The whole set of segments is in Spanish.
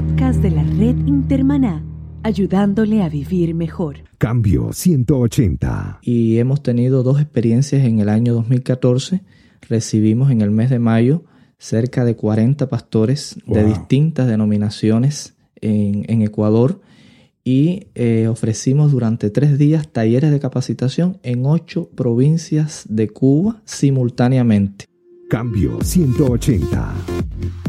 podcast de la red Intermaná, ayudándole a vivir mejor. Cambio 180. Y hemos tenido dos experiencias en el año 2014. Recibimos en el mes de mayo cerca de 40 pastores de distintas denominaciones en, Ecuador y eh, ofrecimos durante tres días talleres de capacitación en ocho provincias de Cuba simultáneamente. Cambio 180.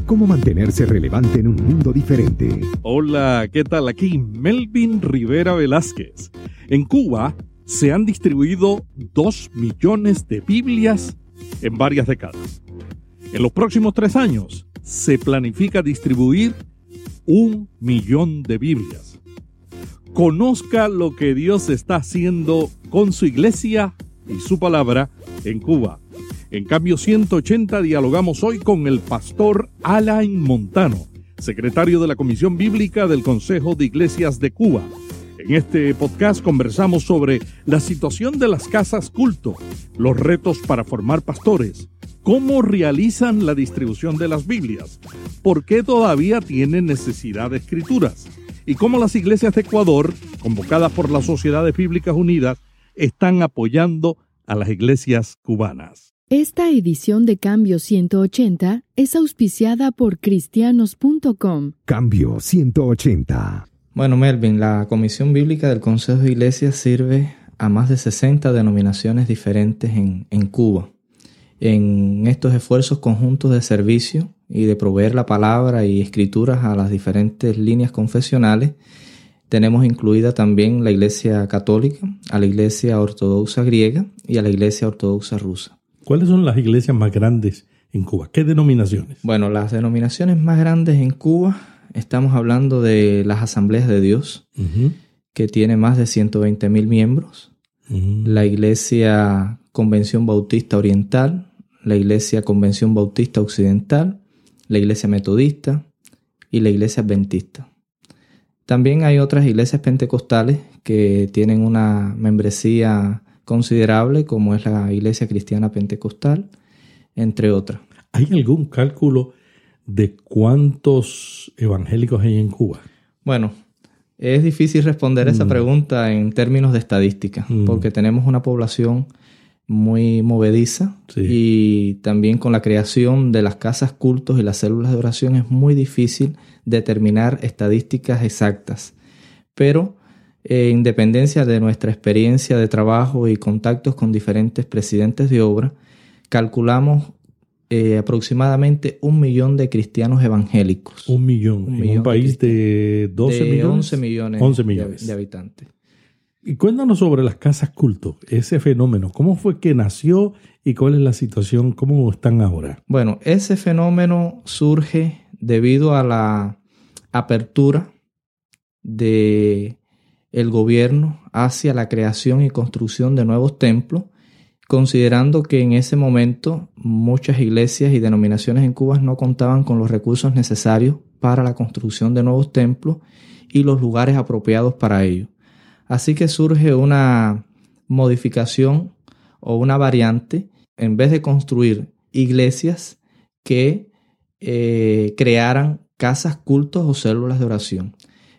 ¿Cómo mantenerse relevante en un mundo diferente? Hola, ¿qué tal? Aquí Melvin Rivera Velázquez. En Cuba se han distribuido dos millones de Biblias en varias décadas. En los próximos tres años se planifica distribuir un millón de Biblias. Conozca lo que Dios está haciendo con su iglesia y su palabra en Cuba. En cambio 180 dialogamos hoy con el pastor Alain Montano, secretario de la Comisión Bíblica del Consejo de Iglesias de Cuba. En este podcast conversamos sobre la situación de las casas culto, los retos para formar pastores, cómo realizan la distribución de las Biblias, por qué todavía tienen necesidad de escrituras y cómo las iglesias de Ecuador, convocadas por las Sociedades Bíblicas Unidas, están apoyando a las iglesias cubanas. Esta edición de Cambio 180 es auspiciada por cristianos.com. Cambio 180. Bueno, Melvin, la Comisión Bíblica del Consejo de Iglesias sirve a más de 60 denominaciones diferentes en, en Cuba. En estos esfuerzos conjuntos de servicio y de proveer la palabra y escrituras a las diferentes líneas confesionales, tenemos incluida también la Iglesia Católica, a la Iglesia Ortodoxa Griega y a la Iglesia Ortodoxa Rusa. ¿Cuáles son las iglesias más grandes en Cuba? ¿Qué denominaciones? Bueno, las denominaciones más grandes en Cuba, estamos hablando de las asambleas de Dios, que tiene más de 120 mil miembros, la iglesia Convención Bautista Oriental, la iglesia Convención Bautista Occidental, la iglesia Metodista y la iglesia Adventista. También hay otras iglesias pentecostales que tienen una membresía considerable como es la Iglesia Cristiana Pentecostal, entre otras. ¿Hay algún cálculo de cuántos evangélicos hay en Cuba? Bueno, es difícil responder esa mm. pregunta en términos de estadística, mm. porque tenemos una población muy movediza y también con la creación de las casas cultos y las células de oración es muy difícil determinar estadísticas exactas. Pero en independencia de nuestra experiencia de trabajo y contactos con diferentes presidentes de obra, calculamos eh, aproximadamente un millón de cristianos evangélicos. Un millón. en un país de 12 millones. 11 millones, 11 millones. De, habitantes. Y cuéntanos sobre las casas culto, ese fenómeno. ¿Cómo fue que nació y cuál es la situación? ¿Cómo están ahora? Bueno, ese fenómeno surge debido a la apertura de el gobierno hacia la creación y construcción de nuevos templos, considerando que en ese momento muchas iglesias y denominaciones en Cuba no contaban con los recursos necesarios para la construcción de nuevos templos y los lugares apropiados para ello. Así que surge una modificación o una variante, en vez de construir iglesias que eh, crearan casas, cultos o células de oración.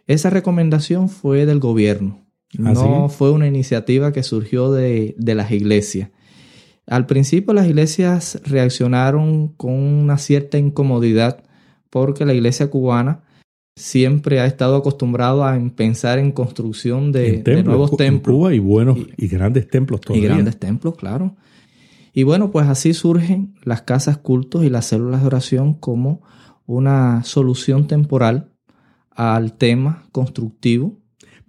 Esa recomendación fue del gobierno, ¿Ah, no fue una iniciativa que surgió de, las iglesias. Al principio las iglesias reaccionaron con una cierta incomodidad porque la iglesia cubana siempre ha estado acostumbrado a pensar en construcción de, nuevos templos. Cuba y buenos y, grandes templos todavía. Y grandes templos, claro. Y bueno, pues así surgen las casas cultos y las células de oración como una solución temporal al tema constructivo.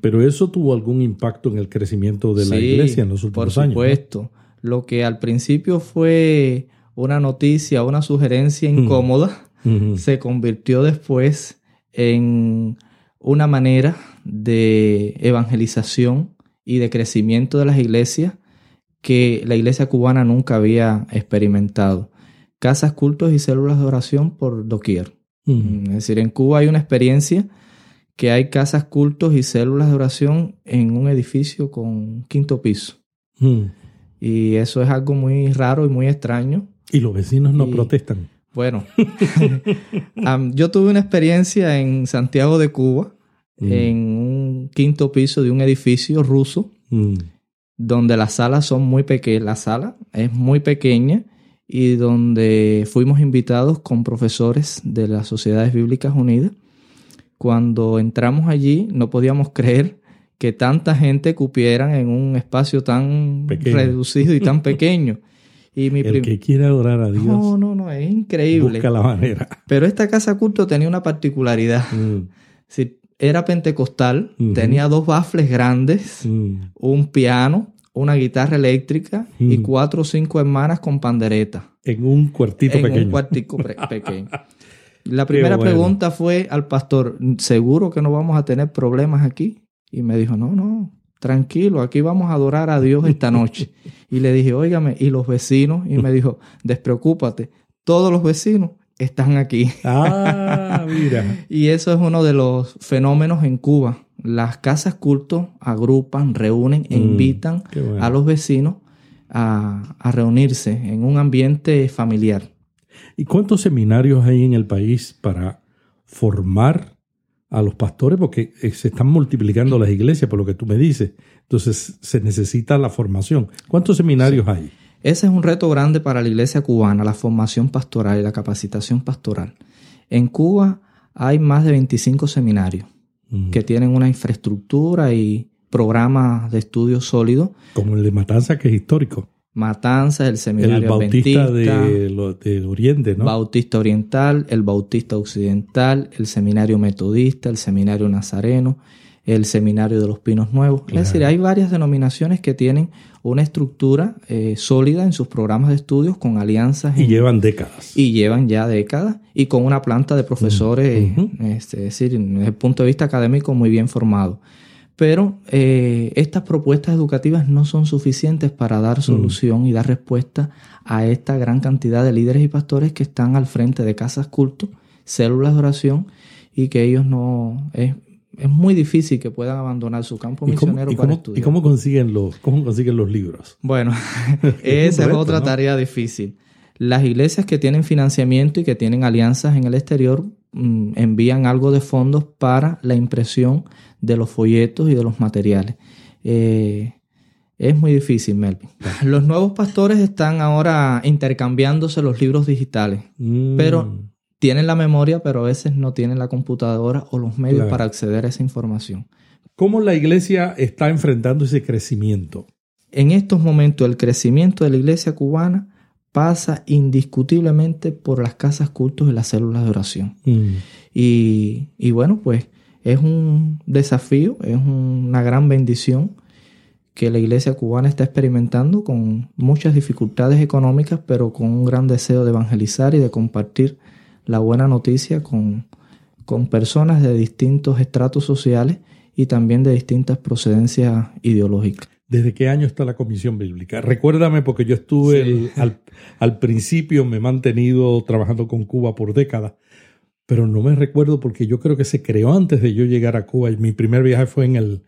Pero eso tuvo algún impacto en el crecimiento de la iglesia en los últimos años. Por supuesto. Lo que al principio fue una noticia, una sugerencia incómoda, se convirtió después en una manera de evangelización y de crecimiento de las iglesias que la iglesia cubana nunca había experimentado. Casas, cultos y células de oración por doquier. Mm, es decir, en Cuba hay una experiencia que hay casas, cultos y células de oración en un edificio con quinto piso. Mm. Y eso es algo muy raro y muy extraño. Y los vecinos no protestan. Bueno, yo tuve una experiencia en Santiago de Cuba, mm. en un quinto piso de un edificio ruso, mm. donde las salas son muy pequeñas. La sala es muy pequeña y donde fuimos invitados con profesores de las Sociedades Bíblicas Unidas. Cuando entramos allí no podíamos creer que tanta gente cupieran en un espacio tan reducido y tan pequeño. Y mi el que quiera adorar a Dios. No, no, no, es increíble. Busca la manera. Pero esta casa culto tenía una particularidad. Mm. era pentecostal, tenía dos bafles grandes, mm. un piano, una guitarra eléctrica y mm. cuatro o cinco hermanas con pandereta. En un cuartito pequeño. En un cuartito pequeño. La primera pregunta fue al pastor, ¿seguro que no vamos a tener problemas aquí? Y me dijo, no, no, tranquilo, aquí vamos a adorar a Dios esta noche. y le dije, óigame, ¿y los vecinos? Y me dijo, despreocúpate, todos los vecinos están aquí. Ah, mira. y eso es uno de los fenómenos en Cuba. Las casas cultos agrupan, reúnen e mm, invitan a los vecinos a, a reunirse en un ambiente familiar. ¿Y cuántos seminarios hay en el país para formar a los pastores porque eh, se están multiplicando las iglesias, por lo que tú me dices. Entonces se necesita la formación. ¿Cuántos seminarios hay? Ese es un reto grande para la iglesia cubana, la formación pastoral y la capacitación pastoral. En Cuba hay más de 25 seminarios que tienen una infraestructura y programas de estudio sólidos. Como el de Matanza, que es histórico. Matanza, el seminario el Bautista de, Oriente, ¿no? Bautista Oriental, el Bautista Occidental, el seminario Metodista, el seminario Nazareno, el seminario de los Pinos Nuevos. Es decir, hay varias denominaciones que tienen una estructura eh, sólida en sus programas de estudios con alianzas. Y llevan décadas. Y llevan ya décadas y con una planta de profesores, este, es decir, desde el punto de vista académico muy bien formado pero eh, estas propuestas educativas no son suficientes para dar mm. solución y dar respuesta a esta gran cantidad de líderes y pastores que están al frente de casas culto, células de oración y que ellos no es, muy difícil que puedan abandonar su campo misionero para estudiar. ¿Y cómo consiguen los cómo consiguen los libros? Bueno, esa es otra tarea difícil. Las iglesias que tienen financiamiento y que tienen alianzas en el exterior mm, envían algo de fondos para la impresión de los folletos y de los materiales. Eh, es muy difícil, Melvin. Los nuevos pastores están ahora intercambiándose los libros digitales, mm. pero tienen la memoria, pero a veces no tienen la computadora o los medios para acceder a esa información. ¿Cómo la iglesia está enfrentando ese crecimiento? En estos momentos el crecimiento de la iglesia cubana pasa indiscutiblemente por las casas cultos y las células de oración. Mm. Y, y, bueno, pues es un desafío, es una gran bendición que la iglesia cubana está experimentando con muchas dificultades económicas, pero con un gran deseo de evangelizar y de compartir la buena noticia con, con personas de distintos estratos sociales y también de distintas procedencias ideológicas. ¿Desde qué año está la Comisión Bíblica? Recuérdame porque yo estuve al, al, principio, me he mantenido trabajando con Cuba por décadas pero no me recuerdo porque yo creo que se creó antes de yo llegar a Cuba. Mi primer viaje fue en el,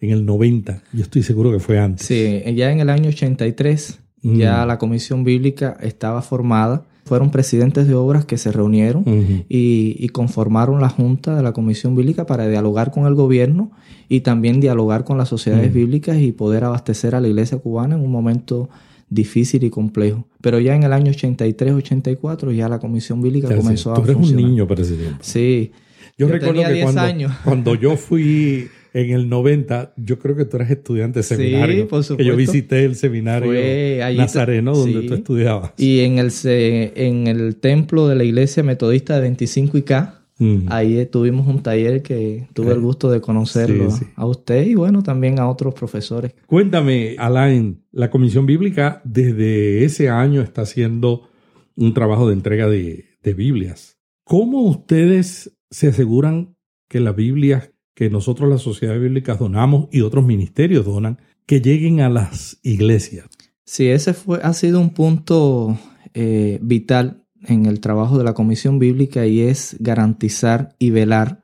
en el 90. Yo estoy seguro que fue antes. Sí, ya en el año 83 ya mm. la Comisión Bíblica estaba formada. Fueron presidentes de obras que se reunieron y, conformaron la Junta de la Comisión Bíblica para dialogar con el gobierno y también dialogar con las sociedades bíblicas y poder abastecer a la iglesia cubana en un momento difícil y complejo. Pero ya en el año 83-84 ya la Comisión Bíblica comenzó a Tú eres un niño, presidente. Sí. Yo, recuerdo que cuando, años. cuando yo fui en el 90, yo creo que tú eras estudiante de seminario. Sí, por supuesto. Que yo visité el seminario Nazareno donde tú estudiabas. Y en el, en el templo de la iglesia metodista de 25 y K, Ahí tuvimos un taller que tuve el eh, gusto de conocerlo a usted y bueno, también a otros profesores. Cuéntame, Alain, la Comisión Bíblica desde ese año está haciendo un trabajo de entrega de, de Biblias. ¿Cómo ustedes se aseguran que las Biblias que nosotros las sociedades bíblicas donamos y otros ministerios donan, que lleguen a las iglesias? Sí, ese fue, ha sido un punto eh, vital en el trabajo de la Comisión Bíblica y es garantizar y velar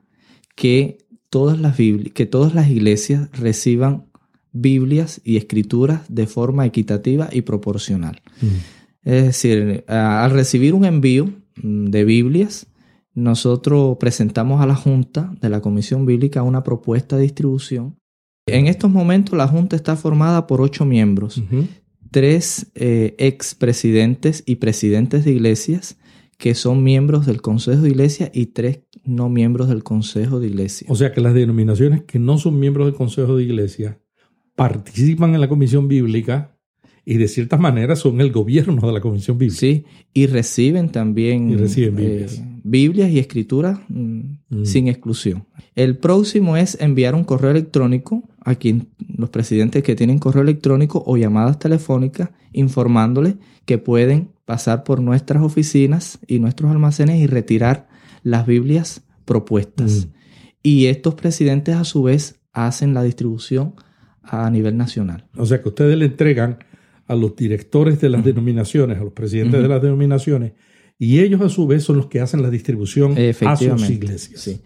que todas las, que todas las iglesias reciban Biblias y escrituras de forma equitativa y proporcional. Mm. Es decir, al recibir un envío mm, de Biblias, nosotros presentamos a la Junta de la Comisión Bíblica una propuesta de distribución. En estos momentos la Junta está formada por ocho miembros, tres eh, expresidentes y presidentes de iglesias que son miembros del Consejo de Iglesia y tres no miembros del Consejo de Iglesia. O sea que las denominaciones que no son miembros del Consejo de Iglesia participan en la Comisión Bíblica y de cierta manera son el gobierno de la Comisión Bíblica. Sí, y reciben también Y reciben eh, Biblias. Y escrituras mm, Mm. sin exclusión. El próximo es enviar un correo electrónico a quien los presidentes que tienen correo electrónico o llamadas telefónicas informándoles que pueden pasar por nuestras oficinas y nuestros almacenes y retirar las Biblias propuestas. Mm. Y estos presidentes a su vez hacen la distribución a nivel nacional. O sea que ustedes le entregan a los directores de las denominaciones, a los presidentes de las denominaciones, y ellos a su vez son los que hacen la distribución a sus iglesias. Sí.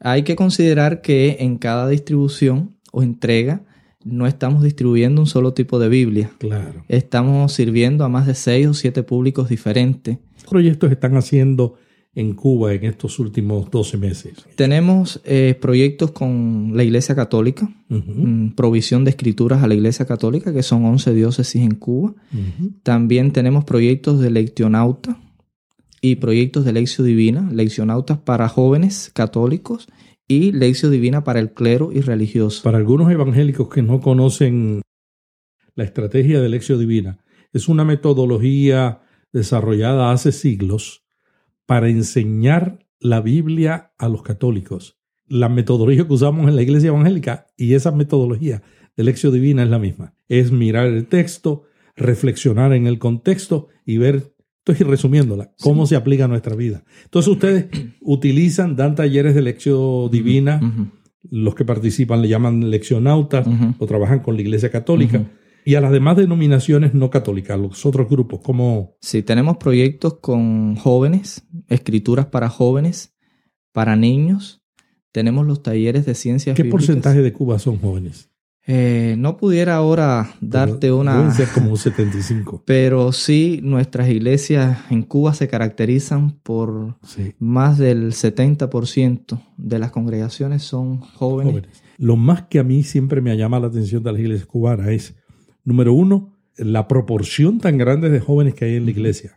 Hay que considerar que en cada distribución o entrega no estamos distribuyendo un solo tipo de Biblia. Claro. Estamos sirviendo a más de seis o siete públicos diferentes. ¿Qué proyectos están haciendo en Cuba en estos últimos 12 meses? Tenemos eh, proyectos con la Iglesia Católica, mm, provisión de escrituras a la Iglesia Católica, que son 11 diócesis en Cuba. También tenemos proyectos de lectionauta y proyectos de lección divina, leccionautas para jóvenes católicos y lección divina para el clero y religioso. Para algunos evangélicos que no conocen la estrategia de Lección Divina, es una metodología desarrollada hace siglos para enseñar la Biblia a los católicos. La metodología que usamos en la iglesia evangélica y esa metodología de Lección Divina es la misma. Es mirar el texto, reflexionar en el contexto y ver, estoy resumiéndola, cómo se aplica a nuestra vida. Entonces ustedes utilizan, dan talleres de Lección Divina, los que participan le llaman leccionautas o trabajan con la Iglesia Católica. Y a las demás denominaciones no católicas, los otros grupos, como Sí, tenemos proyectos con jóvenes, escrituras para jóvenes, para niños. Tenemos los talleres de ciencias ¿qué bíblicas. porcentaje de Cuba son jóvenes? Eh, no pudiera ahora darte una... ser como un 75. Pero sí, nuestras iglesias en Cuba se caracterizan por Sí, más del 70% de las congregaciones son jóvenes. jóvenes. Lo más que a mí siempre me llama la atención de las iglesias cubanas es, número uno, la proporción tan grande de jóvenes que hay en la iglesia.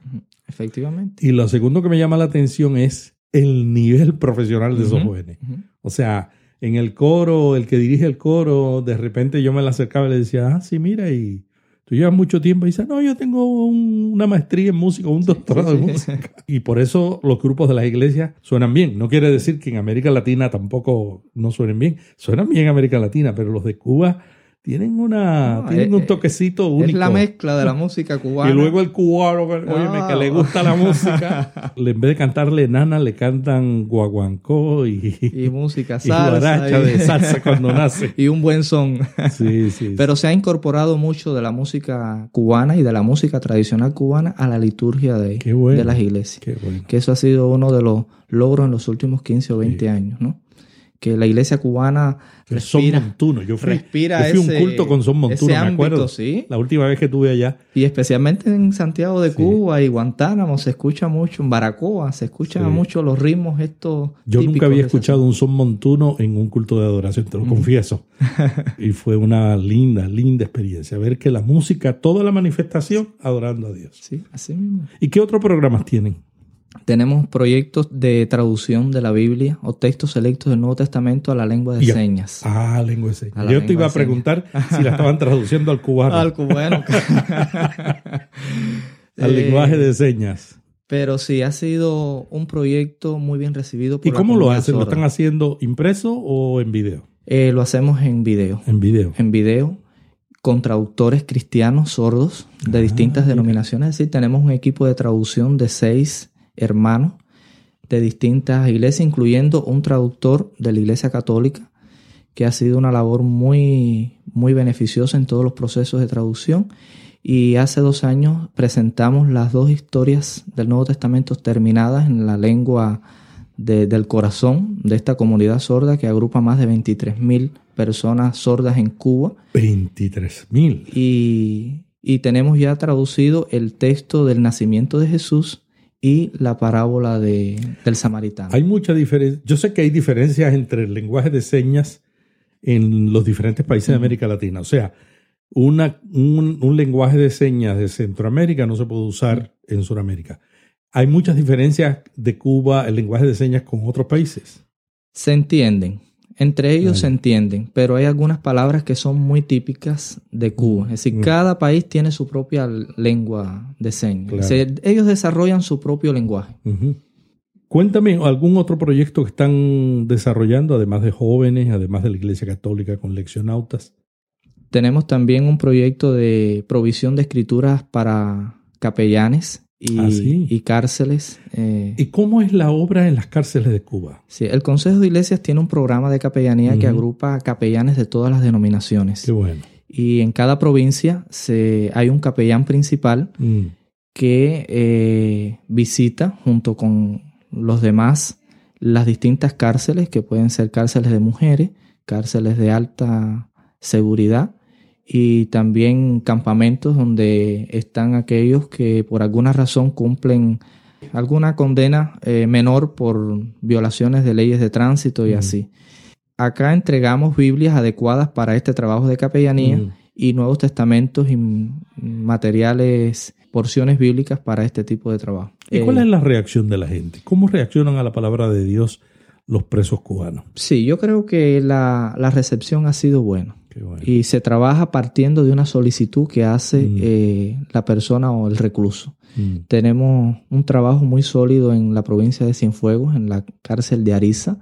Efectivamente. Y lo segundo que me llama la atención es el nivel profesional de esos jóvenes. O sea, en el coro, el que dirige el coro, de repente yo me la acercaba y le decía, ah, sí, mira, y tú llevas mucho tiempo. Y dice, no, yo tengo un- una maestría en música, un doctorado sí, en música. Y por eso los grupos de las iglesias suenan bien. No quiere decir que en América Latina tampoco no suenen bien. Suenan bien en América Latina, pero los de Cuba tienen una No, tienen es- un toquecito único. Es la mezcla de la música cubana. Y luego el cubano, óyeme, que le gusta la música. En vez de cantarle nana, le cantan guaguancó y, y música y salsa. guaracha y- de salsa cuando nace. y un buen son. Sí, sí. Pero se ha incorporado mucho de la música cubana y de la música tradicional cubana a la liturgia de, bueno. de las iglesias. Qué bueno. Que eso ha sido uno de los logros en los últimos 15 o 20 años, ¿no? Que la iglesia cubana El son respira, montuno. Yo fui, respira yo fui ese- un culto con son montuno, me ámbito, acuerdo. sí. La última vez que estuve allá. Y especialmente en Santiago de Sí. Cuba y Guantánamo se escucha mucho, en Baracoa se escuchan Sí. mucho los ritmos estos. Yo nunca había escuchado un son montuno en un culto de adoración, te lo confieso. y fue una linda, linda experiencia. Ver que la música, toda la manifestación, adorando a Dios. Sí, así mismo. ¿Y qué otros programas tienen? Tenemos proyectos de traducción de la Biblia o textos selectos del Nuevo Testamento a la lengua de señas. Ah, lengua de señas. Yo te iba a preguntar si la estaban traduciendo al cubano, Al cubano. al Eh, lenguaje de señas. Pero sí, ha sido un proyecto muy bien recibido por ¿Y la cómo lo hacen? ¿Lo están haciendo impreso o en video? Eh, lo hacemos en video. En video. En video con traductores cristianos sordos de Ah, distintas mira. denominaciones. Es decir, tenemos un equipo de traducción de seis hermanos de distintas iglesias, incluyendo un traductor de la Iglesia Católica, que ha sido una labor muy, muy beneficiosa en todos los procesos de traducción. Y hace dos años presentamos las dos historias del Nuevo Testamento terminadas en la lengua de- del corazón de esta comunidad sorda que agrupa más de 23 mil personas sordas en Cuba. 23 mil. Y, y tenemos ya traducido el texto del nacimiento de Jesús y la parábola de, del samaritano. Hay mucha diferencia. Yo sé que hay diferencias entre el lenguaje de señas en los diferentes países de América Latina. O sea, una, un, un, lenguaje de señas de Centroamérica no se puede usar en Sudamérica. Hay muchas diferencias de Cuba, el lenguaje de señas con otros países. Se entienden. Entre ellos se entienden, pero hay algunas palabras que son muy típicas de Cuba. Es decir, cada país tiene su propia lengua de señas. ellos desarrollan su propio lenguaje. Cuéntame algún otro proyecto que están desarrollando, además de jóvenes, además de la Iglesia Católica con leccionautas. Tenemos también un proyecto de provisión de escrituras para capellanes ¿Ah, y, cárceles. Eh, ¿Y cómo es la obra en las cárceles de Cuba? Sí, el Consejo de Iglesias tiene un programa de capellanía que agrupa capellanes de todas las denominaciones. Qué bueno. Y en cada provincia se, hay un capellán principal mm. que eh, visita junto con los demás las distintas cárceles, que pueden ser cárceles de mujeres, cárceles de alta seguridad y también campamentos donde están aquellos que por alguna razón cumplen alguna condena eh, menor por violaciones de leyes de tránsito y así. Acá entregamos Biblias adecuadas para este trabajo de capellanía y Nuevos Testamentos y materiales, porciones bíblicas para este tipo de trabajo. ¿Y cuál eh, es la reacción de la gente? ¿Cómo reaccionan a la palabra de Dios los presos cubanos? Sí, yo creo que la, la recepción ha sido buena. Y se trabaja partiendo de una solicitud que hace mm. eh, la persona o el recluso. Mm. Tenemos un trabajo muy sólido en la provincia de Cienfuegos, en la cárcel de Ariza,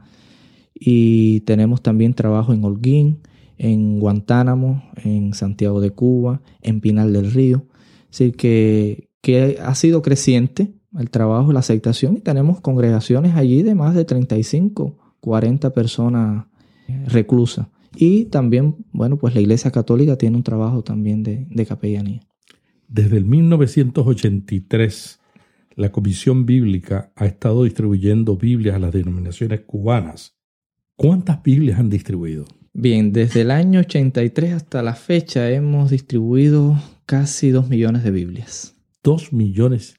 y tenemos también trabajo en Holguín, en Guantánamo, en Santiago de Cuba, en Pinal del Río. Es decir, que, que ha sido creciente el trabajo, la aceptación, y tenemos congregaciones allí de más de 35, 40 personas reclusas. Y también, bueno, pues la Iglesia Católica tiene un trabajo también de, capellanía. Desde el 1983, la Comisión Bíblica ha estado distribuyendo Biblias a las denominaciones cubanas. ¿Cuántas Biblias han distribuido? Bien, desde el año 83 hasta la fecha hemos distribuido casi dos millones de Biblias. ¿Dos millones?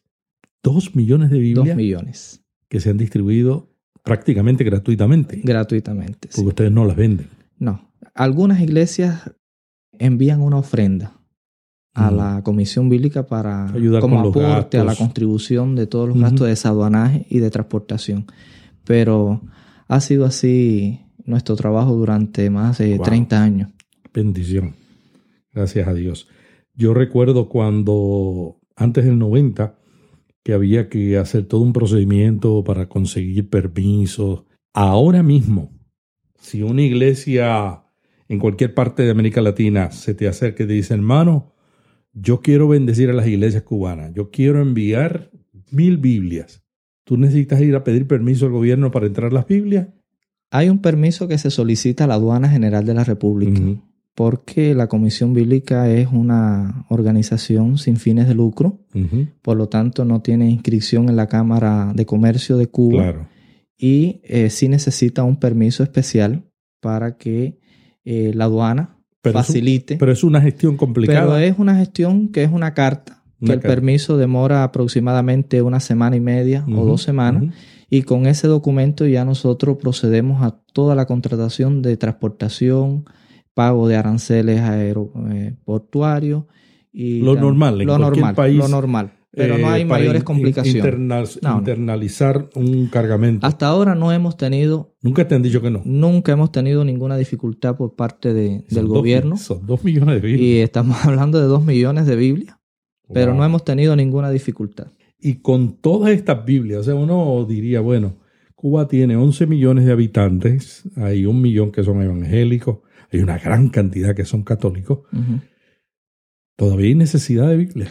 ¿Dos millones de Biblias? Dos millones. Que se han distribuido prácticamente gratuitamente. Gratuitamente. Porque ustedes no las venden. No. Algunas iglesias envían una ofrenda a la comisión bíblica para Ayudar como aporte a la contribución de todos los gastos de desaduanaje y de transportación. Pero ha sido así nuestro trabajo durante más de 30 años. Bendición. Gracias a Dios. Yo recuerdo cuando antes del 90 que había que hacer todo un procedimiento para conseguir permisos. Ahora mismo si una iglesia en cualquier parte de América Latina se te acerca y te dice, hermano, yo quiero bendecir a las iglesias cubanas, yo quiero enviar mil Biblias, ¿tú necesitas ir a pedir permiso al gobierno para entrar las Biblias? Hay un permiso que se solicita a la Aduana General de la República. Porque la Comisión Bíblica es una organización sin fines de lucro, por lo tanto no tiene inscripción en la Cámara de Comercio de Cuba. Claro y eh, sí necesita un permiso especial para que eh, la aduana facilite. pero es una gestión complicada. Pero es una gestión que es una carta, que el permiso demora aproximadamente una semana y media o dos semanas. Y con ese documento ya nosotros procedemos a toda la contratación de transportación, pago de aranceles aeroportuarios. Y lo normal, en lo normal, país. Lo normal pero no hay eh, mayores complicaciones. internalizar un cargamento. Hasta ahora no hemos tenido. Nunca te han dicho que no. Nunca hemos tenido ninguna dificultad por parte de, del gobierno. Son dos millones de Biblias. Y estamos hablando de dos millones de Biblias, pero no hemos tenido ninguna dificultad. Y con todas estas Biblias, o sea, uno diría, bueno, Cuba tiene 11 millones de habitantes, hay un millón que son evangélicos, hay una gran cantidad que son católicos. Todavía hay necesidad de Biblia.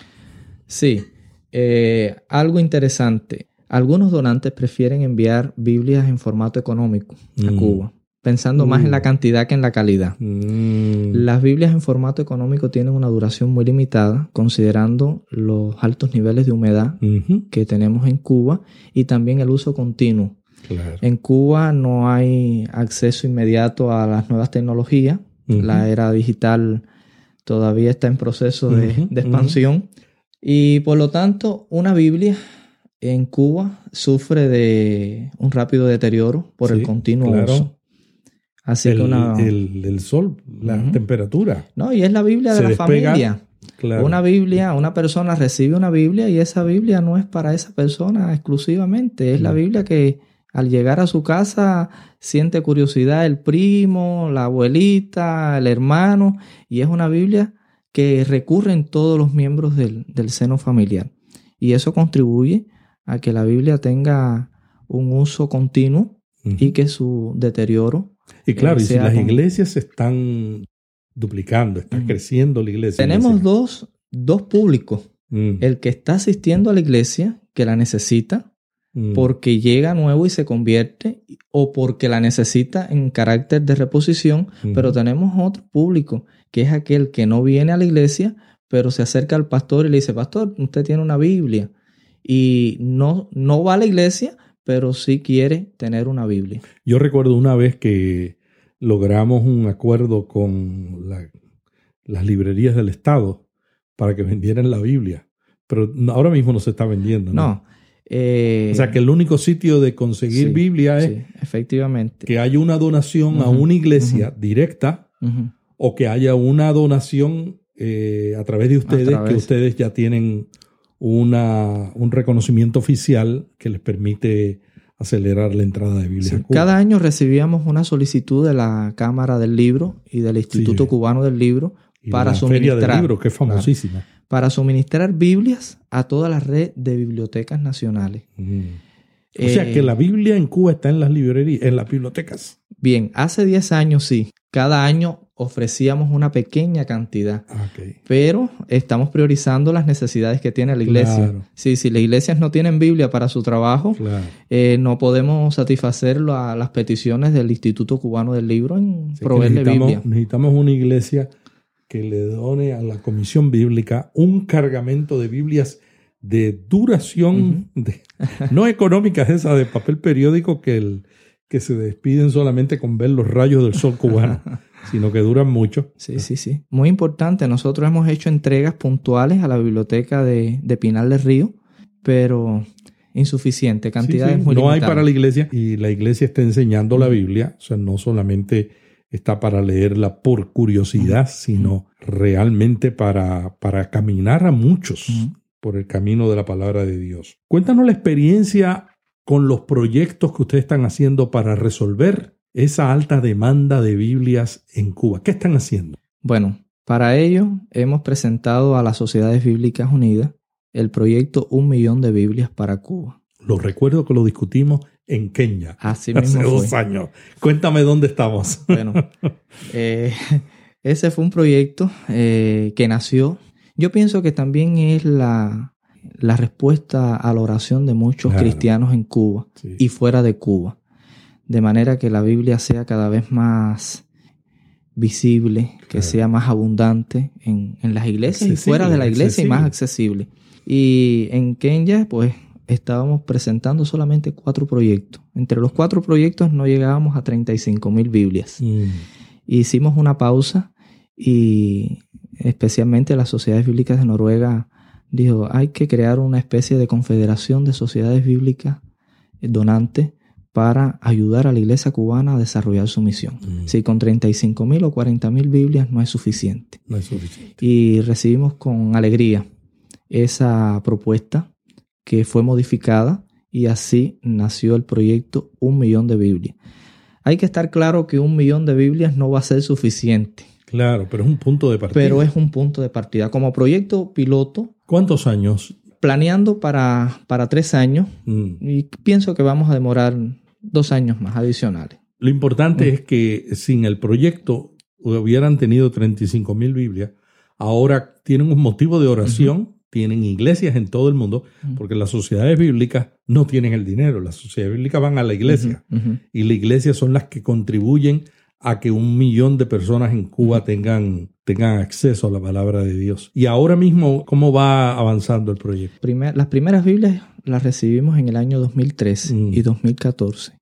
Sí, eh, algo interesante. Algunos donantes prefieren enviar Biblias en formato económico a mm. Cuba, pensando más en la mm. cantidad que en la calidad. Mm. Las Biblias en formato económico tienen una duración muy limitada, considerando los altos niveles de humedad que tenemos en Cuba y también el uso continuo. En Cuba no hay acceso inmediato a las nuevas tecnologías. La era digital todavía está en proceso de, expansión. Y por lo tanto, una Biblia en Cuba sufre de un rápido deterioro por el continuo claro. uso. Así el, que una... el- el sol, la temperatura. No, y es la Biblia de se la despega, familia. Claro. Una Biblia, una persona recibe una Biblia y esa Biblia no es para esa persona exclusivamente. Es la. Biblia que al llegar a su casa siente curiosidad el primo, la abuelita, el hermano. Y es una Biblia que recurren todos los miembros del, del seno familiar. Y eso contribuye a que la Biblia tenga un uso continuo y que su deterioro. Y claro, y si las con- iglesias se están duplicando, está creciendo la iglesia. Tenemos dos, dos públicos. Mm, El que está asistiendo a la iglesia, que la necesita, mm. porque llega nuevo y se convierte, o porque la necesita en carácter de reposición, pero tenemos otro público, que es aquel que no viene a la iglesia, pero se acerca al pastor y le dice, pastor, usted tiene una Biblia, y no, no va a la iglesia, pero sí quiere tener una Biblia. Yo recuerdo una vez que logramos un acuerdo con la- las librerías del Estado para que vendieran la Biblia, pero ahora mismo no se está vendiendo. ¿no? No. Eh, O sea que el único sitio de conseguir sí, Biblia es sí, efectivamente. que haya una donación a una iglesia directa o que haya una donación eh, a través de ustedes, través. que ustedes ya tienen una, un reconocimiento oficial que les permite acelerar la entrada de Biblia. Sí, a Cuba. Cada año recibíamos una solicitud de la Cámara del Libro y del Instituto. Cubano del Libro Y para la Feria del suministrar, Libro, que es famosísima. para suministrar Biblias a toda la red de bibliotecas nacionales. Mm. O sea Eh, que la Biblia en Cuba está en las librerías, en las bibliotecas. Bien, hace 10 años sí, cada año ofrecíamos una pequeña cantidad, Ah, pero estamos priorizando las necesidades que tiene la iglesia. Claro. Sí, si las iglesias no tienen Biblia para su trabajo, Claro. eh, no podemos satisfacer la- las peticiones del Instituto Cubano del Libro en proveerle Biblia. necesitamos una iglesia que le done a la Comisión Bíblica un cargamento de Biblias de duración, de- no económicas esas de papel periódico que, el, que se despiden solamente con ver los rayos del sol cubano, sino que duran mucho. Sí, sí, sí. Muy importante. Nosotros hemos hecho entregas puntuales a la biblioteca de, de Pinal del Río, pero insuficiente, cantidades Sí, sí, muy no hay para la iglesia y la iglesia está enseñando la Biblia, o sea, no solamente está para leerla por curiosidad, sino realmente para, para caminar a muchos por el camino de la palabra de Dios. Cuéntanos la experiencia con los proyectos que ustedes están haciendo para resolver esa alta demanda de Biblias en Cuba. ¿Qué están haciendo? Bueno, para ello hemos presentado a las Sociedades Bíblicas Unidas el proyecto Un Millón de Biblias para Cuba. Lo recuerdo que lo discutimos en Kenia Así hace mismo dos años. Cuéntame dónde estamos. Bueno, eh, ese fue un proyecto eh, que nació. Yo pienso que también es la, la respuesta a la oración de muchos Claro. cristianos en Cuba Sí. y fuera de Cuba. De manera que la Biblia sea cada vez más visible, que sea más abundante en, en las iglesias y fuera de la iglesia y más accesible. Y en Kenya, pues estábamos presentando solamente cuatro proyectos. Entre los cuatro proyectos no llegábamos a 35 mil Biblias. Mm. Hicimos una pausa y especialmente las sociedades bíblicas de Noruega dijo, hay que crear una especie de confederación de sociedades bíblicas donantes para ayudar a la iglesia cubana a desarrollar su misión. Mm. Si con 35 mil o 40 mil Biblias no es suficiente. No es suficiente. Y recibimos con alegría esa propuesta que fue modificada y así nació el proyecto Un Millón de Biblias. Hay que estar claro que un millón de Biblias no va a ser suficiente, Claro, pero es un punto de partida. pero es un punto de partida. Como proyecto piloto, ¿Cuántos años? planeando para, para tres años Mm. y pienso que vamos a demorar dos años más adicionales. Lo importante es que sin el proyecto hubieran tenido 35 mil Biblias. Ahora tienen un motivo de oración, tienen iglesias en todo el mundo, porque las sociedades bíblicas no tienen el dinero. Las sociedades bíblicas van a la iglesia y la iglesia son las que contribuyen a que un millón de personas en Cuba tengan, tengan acceso a la palabra de Dios. Y ahora mismo, ¿cómo va avanzando el proyecto? Primer- las primeras Biblias las recibimos en el año 2013 Mm. y 2014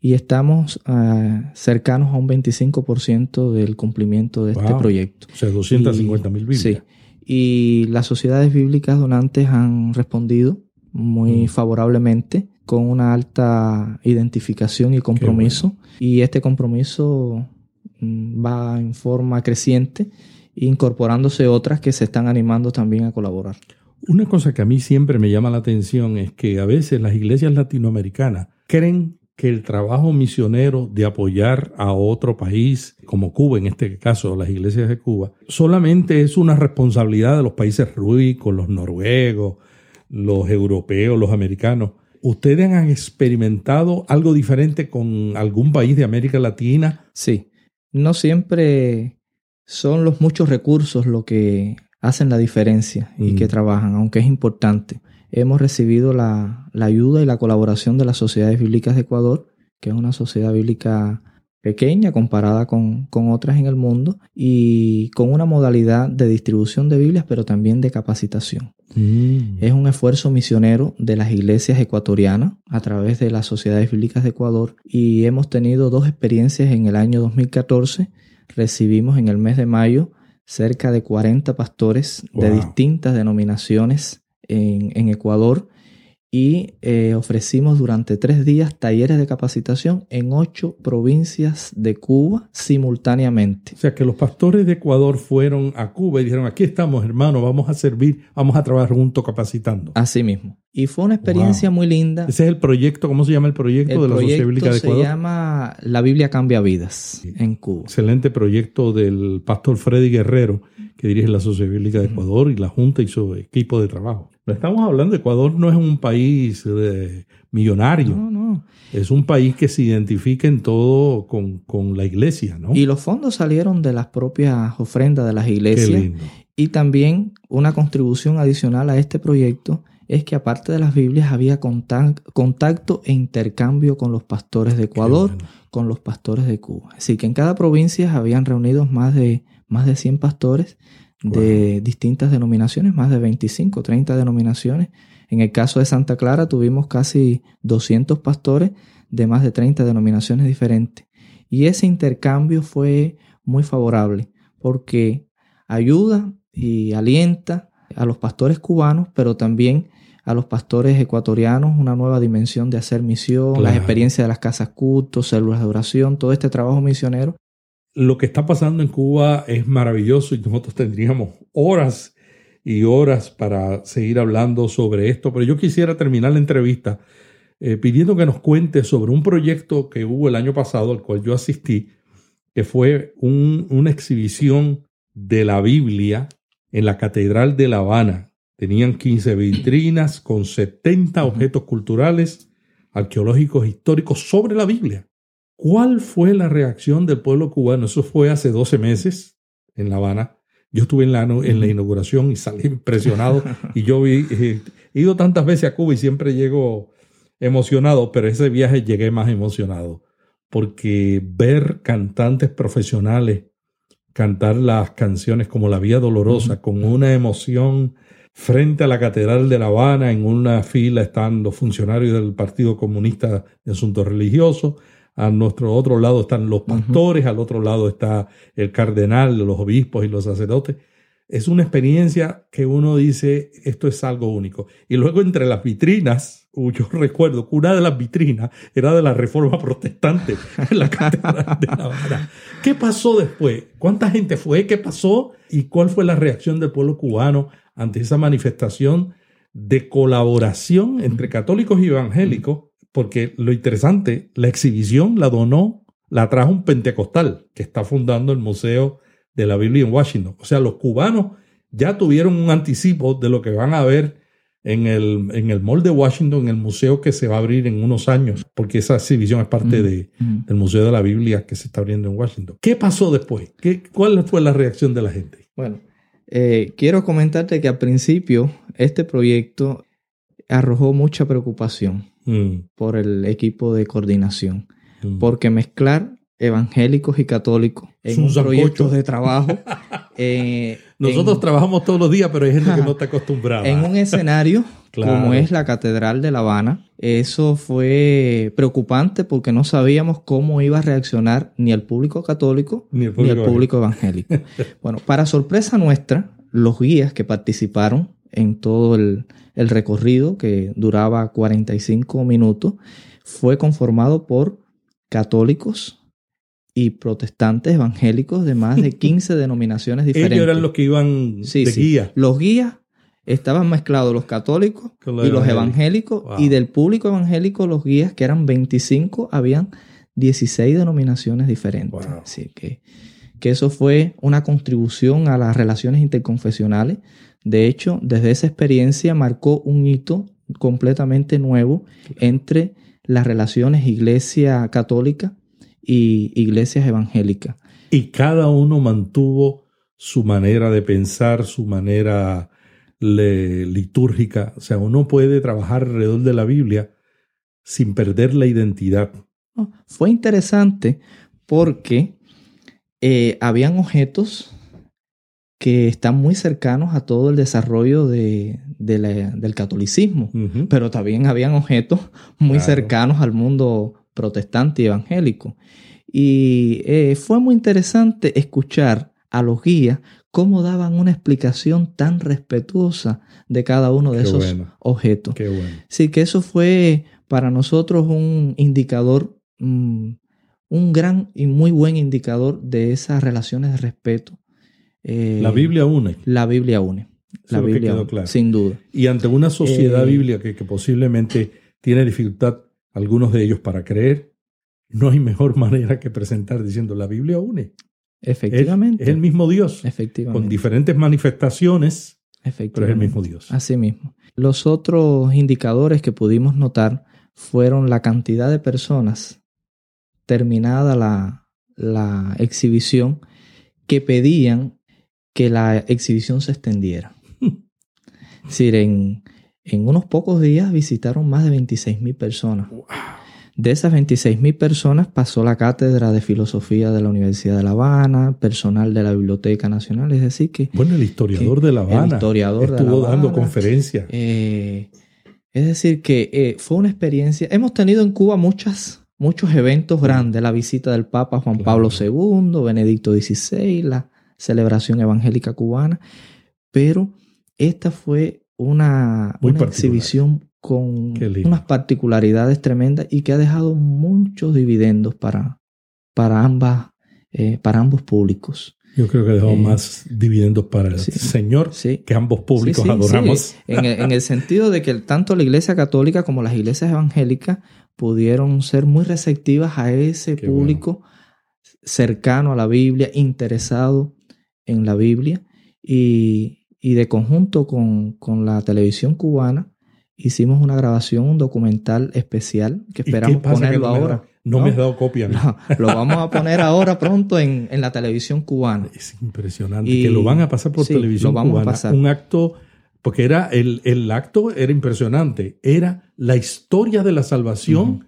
y estamos ah, cercanos a un 25% del cumplimiento de este proyecto. O sea, 250 mil Biblias. Sí. Y las sociedades bíblicas donantes han respondido muy Mm. favorablemente, con una alta identificación y compromiso. Y este compromiso mm, va en forma creciente, incorporándose otras que se están animando también a colaborar. Una cosa que a mí siempre me llama la atención es que a veces las iglesias latinoamericanas creen que el trabajo misionero de apoyar a otro país, como Cuba, en este caso las iglesias de Cuba, solamente es una responsabilidad de los países ricos, los noruegos, los europeos, los americanos. ¿Ustedes han experimentado algo diferente con algún país de América Latina? Sí, no siempre son los muchos recursos lo que hacen la diferencia y Mm. que trabajan, aunque es importante. Hemos recibido la, la ayuda y la colaboración de las Sociedades Bíblicas de Ecuador, que es una sociedad bíblica pequeña comparada con, con otras en el mundo y con una modalidad de distribución de Biblias, pero también de capacitación. Es un esfuerzo misionero de las iglesias ecuatorianas a través de las sociedades bíblicas de Ecuador y hemos tenido dos experiencias en el año 2014. Recibimos en el mes de mayo cerca de 40 pastores de distintas denominaciones en, en Ecuador y eh, ofrecimos durante tres días talleres de capacitación en ocho provincias de Cuba simultáneamente. O sea, que los pastores de Ecuador fueron a Cuba y dijeron, aquí estamos, hermanos, vamos a servir, vamos a trabajar juntos capacitando. Así mismo. Y fue una experiencia Wow. muy linda. Ese es el proyecto, ¿cómo se llama el proyecto El de la Sociedad Bíblica de se Ecuador? llama La Biblia cambia vidas Sí. en Cuba. Excelente proyecto del pastor Freddy Guerrero, que dirige la Sociedad Bíblica de Ecuador y la Junta y su equipo de trabajo. No estamos hablando, Ecuador no es un país eh, millonario, No, no. es un país que se identifica en todo con, con la iglesia, ¿no? Y los fondos salieron de las propias ofrendas de las Qué iglesias. lindo. Y también una contribución adicional a este proyecto es que aparte de las Biblias había contac- contacto e intercambio con los pastores de Ecuador, Qué bueno. con los pastores de Cuba. Así que en cada provincia habían reunidos más de, más de 100 pastores de distintas denominaciones, más de 25, 30 denominaciones. En el caso de Santa Clara tuvimos casi 200 pastores de más de 30 denominaciones diferentes. Y ese intercambio fue muy favorable porque ayuda y alienta a los pastores cubanos, pero también a los pastores ecuatorianos una nueva dimensión de hacer misión, las experiencias de las casas cultos, células de oración, todo este trabajo misionero. Lo que está pasando en Cuba es maravilloso y nosotros tendríamos horas y horas para seguir hablando sobre esto, pero yo quisiera terminar la entrevista eh, pidiendo que nos cuente sobre un proyecto que hubo el año pasado al cual yo asistí, que fue un- una exhibición de la Biblia en la Catedral de La Habana. Tenían 15 vitrinas con 70 objetos culturales, arqueológicos, históricos sobre la Biblia. ¿Cuál fue la reacción del pueblo cubano? Eso fue hace 12 meses en La Habana. Yo estuve en la, en la inauguración y salí impresionado. y yo vi, eh, he ido tantas veces a Cuba y siempre llego emocionado, pero ese viaje llegué más emocionado. Porque ver cantantes profesionales cantar las canciones como La Vía Dolorosa con una emoción frente a la Catedral de La Habana, en una fila están los funcionarios del Partido Comunista de Asuntos Religiosos, a nuestro otro lado están los pastores, al otro lado está el cardenal, los obispos y los sacerdotes. Es una experiencia que uno dice, esto es algo único. Y luego entre las vitrinas, uh, yo recuerdo que una de las vitrinas era de la Reforma Protestante en la Catedral de Habana. ¿Qué pasó después? ¿Cuánta gente fue? ¿Qué pasó? ¿Y cuál fue la reacción del pueblo cubano ante esa manifestación de colaboración entre católicos y evangélicos? Porque lo interesante, la exhibición la donó, la trajo un pentecostal que está fundando el Museo de la Biblia en Washington. O sea, los cubanos ya tuvieron un anticipo de lo que van a ver en el, en el Mall de Washington, en el museo que se va a abrir en unos años, porque esa exhibición es parte Mm, de, mm. del Museo de la Biblia que se está abriendo en Washington. ¿Qué pasó después? ¿Qué, ¿Cuál fue la reacción de la gente? Bueno, eh, quiero comentarte que al principio este proyecto arrojó mucha preocupación Mm, por el equipo de coordinación, mm. porque mezclar evangélicos y católicos en un un sancocho. proyecto de trabajo eh, Nosotros en- trabajamos todos los días, pero hay gente que no está acostumbrada. en un escenario Claro. como es la Catedral de La Habana. Eso fue preocupante porque no sabíamos cómo iba a reaccionar ni el público católico Ni el ni el público evangélico. bueno, para sorpresa nuestra, los guías que participaron en todo el, el recorrido que duraba 45 minutos, fue conformado por católicos y protestantes evangélicos de más de 15 denominaciones diferentes. Ellos eran los que iban Sí, de sí. guía. Los guías estaban mezclados los católicos los y los evangélicos. evangélicos. Wow. Y del público evangélico, los guías, que eran 25, habían 16 denominaciones diferentes. Wow. Así que, que eso fue una contribución a las relaciones interconfesionales. De hecho, desde esa experiencia marcó un hito completamente nuevo entre las relaciones iglesia católica y iglesias evangélicas. Y cada uno mantuvo su manera de pensar, su manera le- litúrgica. O sea, uno puede trabajar alrededor de la Biblia sin perder la identidad. No, Fue interesante porque eh, habían objetos que están muy cercanos a todo el desarrollo de- de la- del catolicismo, pero también habían objetos muy Claro. cercanos al mundo protestante y evangélico. Y eh, fue muy interesante escuchar a los guías cómo daban una explicación tan respetuosa de cada uno de Qué esos bueno. objetos. Qué bueno. Sí, que eso fue para nosotros un indicador, mm, un gran y muy buen indicador de esas relaciones de respeto. Eh, La Biblia une. La Biblia une. La que Biblia quedó une, claro. sin duda. Y ante una sociedad Eh, bíblica que, que posiblemente tiene dificultad, algunos de ellos, para creer, no hay mejor manera que presentar diciendo la Biblia une. Efectivamente. es el mismo Dios, Efectivamente. con diferentes manifestaciones, pero es el mismo Dios. Así mismo. Los otros indicadores que pudimos notar fueron la cantidad de personas terminada la, la exhibición que pedían que la exhibición se extendiera. Es decir, en, en unos pocos días visitaron más de 26 mil personas. De esas 26 mil personas pasó la cátedra de filosofía de la Universidad de La Habana, personal de la Biblioteca Nacional, es decir, que Bueno, el historiador que de La Habana el historiador de estuvo dando conferencias. eh, es decir, que eh, fue una experiencia. Hemos tenido en Cuba muchas, muchos eventos grandes: la visita del Papa Juan Claro. Pablo II, Benedicto XVI, la celebración evangélica cubana, pero esta fue una, una exhibición con unas particularidades tremendas y que ha dejado muchos dividendos para, para, ambas, eh, para ambos públicos. Yo creo que dejó eh, más dividendos para el sí. Señor Sí. que ambos públicos Sí, adoramos. sí. En, el, en el sentido de que tanto la iglesia católica como las iglesias evangélicas pudieron ser muy receptivas a ese Qué público cercano a la Biblia, interesado en la Biblia y, y de conjunto con, con la televisión cubana hicimos una grabación, un documental especial que ¿Y qué esperamos que ponerlo no ahora. No, ¿no? me has dado copia. a. No, lo vamos a poner ahora pronto en, en la televisión cubana. Es impresionante Y- que lo van a pasar por sí, televisión lo vamos a cubana. pasar. Un acto, porque era el, el acto era impresionante. Era la historia de la salvación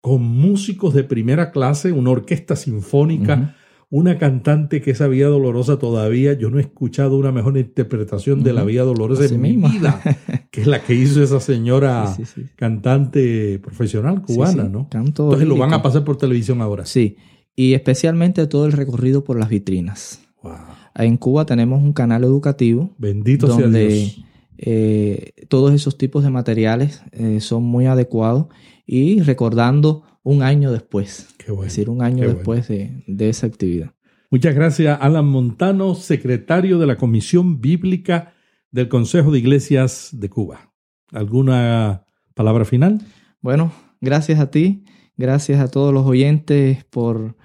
con músicos de primera clase, una orquesta sinfónica. Una cantante que esa Vía Dolorosa todavía, yo no he escuchado una mejor interpretación de la. Vía Dolorosa Así en mi vida, que es la que hizo esa señora Sí, sí, sí. cantante profesional cubana, ¿no? canto Entonces lo van a pasar por televisión ahora. Sí, y especialmente todo el recorrido por las vitrinas. Wow. En Cuba tenemos un canal educativo Bendito sea donde Dios. eh, todos esos tipos de materiales eh, son muy adecuados y recordando un año después, Qué bueno. es decir, un año bueno. después de, de esa actividad. Muchas gracias, Alan Montano, secretario de la Comisión Bíblica del Consejo de Iglesias de Cuba. ¿Alguna palabra final? Bueno, gracias a ti, gracias a todos los oyentes por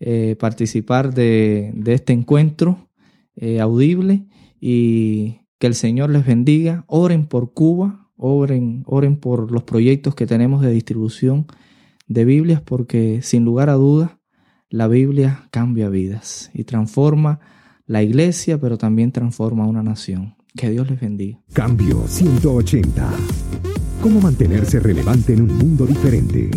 eh, participar de, de este encuentro eh, audible y que el Señor les bendiga. Oren por Cuba, oren, oren por los proyectos que tenemos de distribución de Biblias, porque sin lugar a dudas la Biblia cambia vidas y transforma la iglesia, pero también transforma una nación. Que Dios les bendiga. Cambio 180. ¿Cómo mantenerse relevante en un mundo diferente?